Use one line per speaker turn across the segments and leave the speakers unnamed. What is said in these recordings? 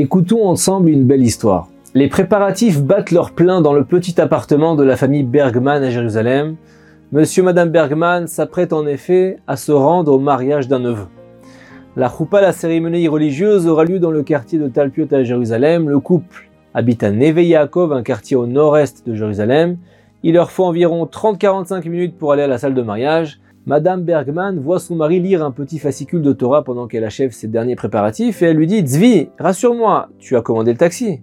Écoutons ensemble une belle histoire. Les préparatifs battent leur plein dans le petit appartement de la famille Bergman à Jérusalem. Monsieur et Madame Bergman s'apprêtent en effet à se rendre au mariage d'un neveu. La choupa, la cérémonie religieuse, aura lieu dans le quartier de Talpiot à Jérusalem. Le couple habite à Neve Yaakov, un quartier au nord-est de Jérusalem. Il leur faut environ 30-45 minutes pour aller à la salle de mariage. Madame Bergman voit son mari lire un petit fascicule de Torah pendant qu'elle achève ses derniers préparatifs et elle lui dit Zvi, rassure-moi, tu as commandé le taxi.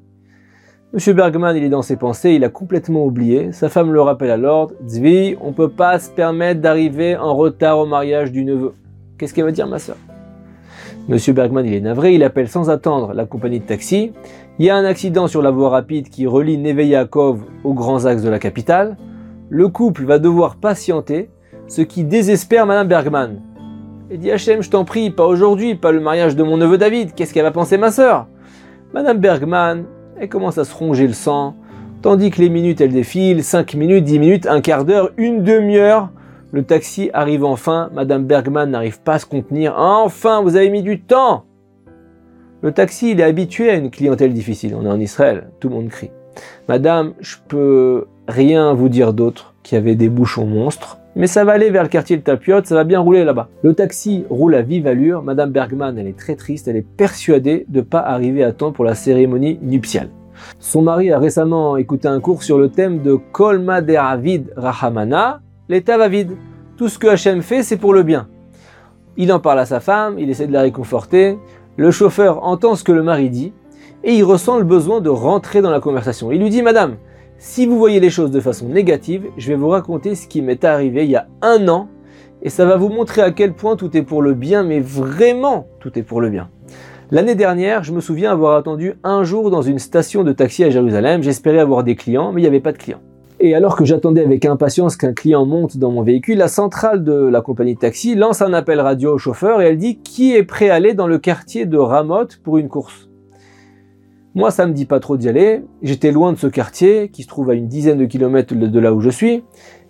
Monsieur Bergman, il est dans ses pensées, il a complètement oublié. Sa femme le rappelle à l'ordre Zvi, on peut pas se permettre d'arriver en retard au mariage du neveu. Qu'est-ce qu'elle va dire, ma soeur Monsieur Bergman, il est navré, il appelle sans attendre la compagnie de taxi. Il y a un accident sur la voie rapide qui relie Neve Yaakov aux grands axes de la capitale. Le couple va devoir patienter ce qui désespère Madame Bergman. Elle dit Hachem, je t'en prie, pas aujourd'hui, pas le mariage de mon neveu David, qu'est-ce qu'elle va penser ma sœur? Madame Bergman, elle commence à se ronger le sang, tandis que les minutes elles défilent, 5 minutes, 10 minutes, un quart d'heure, une demi-heure. Le taxi arrive enfin, Madame Bergman n'arrive pas à se contenir. Enfin, vous avez mis du temps Le taxi, il est habitué à une clientèle difficile. On est en Israël, tout le monde crie. Madame, je peux rien vous dire d'autre qu'il y avait des bouchons monstres mais ça va aller vers le quartier de Tapiote, ça va bien rouler là-bas. Le taxi roule à vive allure, Madame Bergman, elle est très triste, elle est persuadée de ne pas arriver à temps pour la cérémonie nuptiale. Son mari a récemment écouté un cours sur le thème de Kolma Deravid Rahamana, l'état va vide. Tout ce que Hachem fait, c'est pour le bien. Il en parle à sa femme, il essaie de la réconforter. Le chauffeur entend ce que le mari dit et il ressent le besoin de rentrer dans la conversation. Il lui dit Madame, si vous voyez les choses de façon négative, je vais vous raconter ce qui m'est arrivé il y a un an et ça va vous montrer à quel point tout est pour le bien, mais vraiment tout est pour le bien. L'année dernière, je me souviens avoir attendu un jour dans une station de taxi à Jérusalem. J'espérais avoir des clients, mais il n'y avait pas de clients. Et alors que j'attendais avec impatience qu'un client monte dans mon véhicule, la centrale de la compagnie de taxi lance un appel radio au chauffeur et elle dit qui est prêt à aller dans le quartier de Ramoth pour une course? Moi, ça me dit pas trop d'y aller. J'étais loin de ce quartier qui se trouve à une dizaine de kilomètres de là où je suis.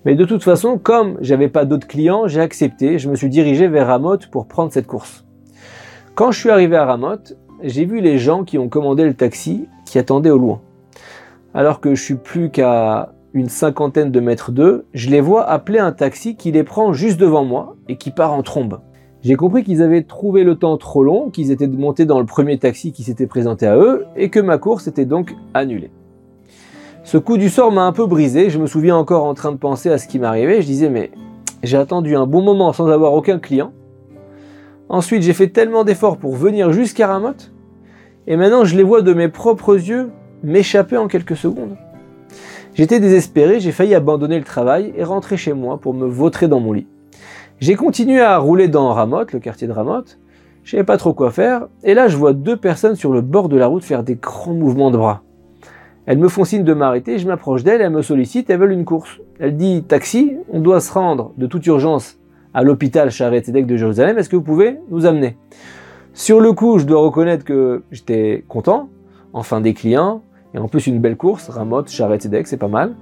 Mais de toute façon, comme j'avais pas d'autres clients, j'ai accepté. Je me suis dirigé vers Ramoth pour prendre cette course. Quand je suis arrivé à Ramoth, j'ai vu les gens qui ont commandé le taxi qui attendaient au loin. Alors que je suis plus qu'à une cinquantaine de mètres d'eux, je les vois appeler un taxi qui les prend juste devant moi et qui part en trombe. J'ai compris qu'ils avaient trouvé le temps trop long, qu'ils étaient montés dans le premier taxi qui s'était présenté à eux, et que ma course était donc annulée. Ce coup du sort m'a un peu brisé, je me souviens encore en train de penser à ce qui m'arrivait, je disais mais j'ai attendu un bon moment sans avoir aucun client. Ensuite j'ai fait tellement d'efforts pour venir jusqu'à Ramoth, et maintenant je les vois de mes propres yeux m'échapper en quelques secondes. J'étais désespéré, j'ai failli abandonner le travail et rentrer chez moi pour me vautrer dans mon lit. J'ai continué à rouler dans Ramoth, le quartier de Ramoth. Je savais pas trop quoi faire. Et là, je vois deux personnes sur le bord de la route faire des grands mouvements de bras. Elles me font signe de m'arrêter, je m'approche d'elles, elles me sollicitent, elles veulent une course. Elle dit Taxi, on doit se rendre de toute urgence à l'hôpital Charet Edek de Jérusalem, est-ce que vous pouvez nous amener? Sur le coup, je dois reconnaître que j'étais content, enfin des clients, et en plus une belle course, Ramoth, Charet Edek, c'est pas mal.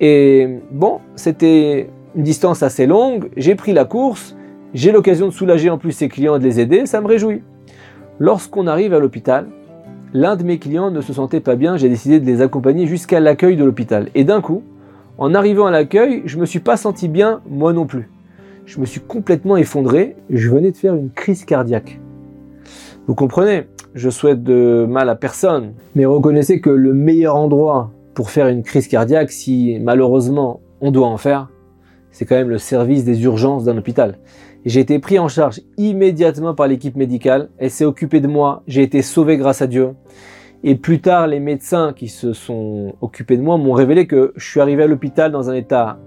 Et bon, c'était une distance assez longue, j'ai pris la course, j'ai l'occasion de soulager en plus ses clients et de les aider, ça me réjouit. Lorsqu'on arrive à l'hôpital, l'un de mes clients ne se sentait pas bien, j'ai décidé de les accompagner jusqu'à l'accueil de l'hôpital. Et d'un coup, en arrivant à l'accueil, je me suis pas senti bien, moi non plus. Je me suis complètement effondré, je venais de faire une crise cardiaque. Vous comprenez, je souhaite de mal à personne, mais reconnaissez que le meilleur endroit pour faire une crise cardiaque, si malheureusement on doit en faire, c'est quand même le service des urgences d'un hôpital. J'ai été pris en charge immédiatement par l'équipe médicale, elle s'est occupée de moi, j'ai été sauvé grâce à Dieu. Et plus tard, les médecins qui se sont occupés de moi m'ont révélé que je suis arrivé à l'hôpital dans un état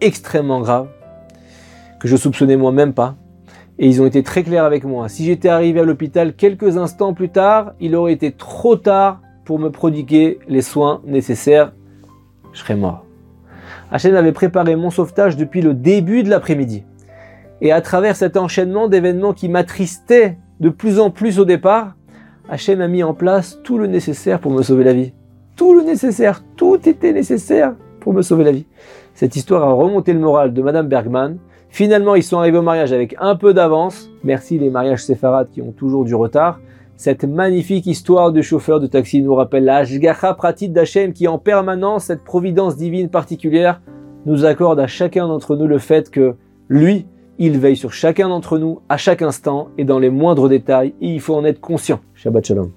extrêmement grave, que je soupçonnais moi-même pas. Et ils ont été très clairs avec moi. Si j'étais arrivé à l'hôpital quelques instants plus tard, il aurait été trop tard pour me prodiguer les soins nécessaires. Je serais mort. Hachem avait préparé mon sauvetage depuis le début de l'après-midi. Et à travers cet enchaînement d'événements qui m'attristaient de plus en plus au départ, Hachem a mis en place tout le nécessaire pour me sauver la vie. Tout le nécessaire, tout était nécessaire pour me sauver la vie. Cette histoire a remonté le moral de Madame Bergman. Finalement, ils sont arrivés au mariage avec un peu d'avance. Merci les mariages séfarades qui ont toujours du retard. Cette magnifique histoire du chauffeur de taxi nous rappelle la Hashgacha pratique d'Hachem qui en permanence, cette providence divine particulière, nous accorde à chacun d'entre nous le fait que lui, il veille sur chacun d'entre nous à chaque instant et dans les moindres détails et il faut en être conscient. Shabbat Shalom.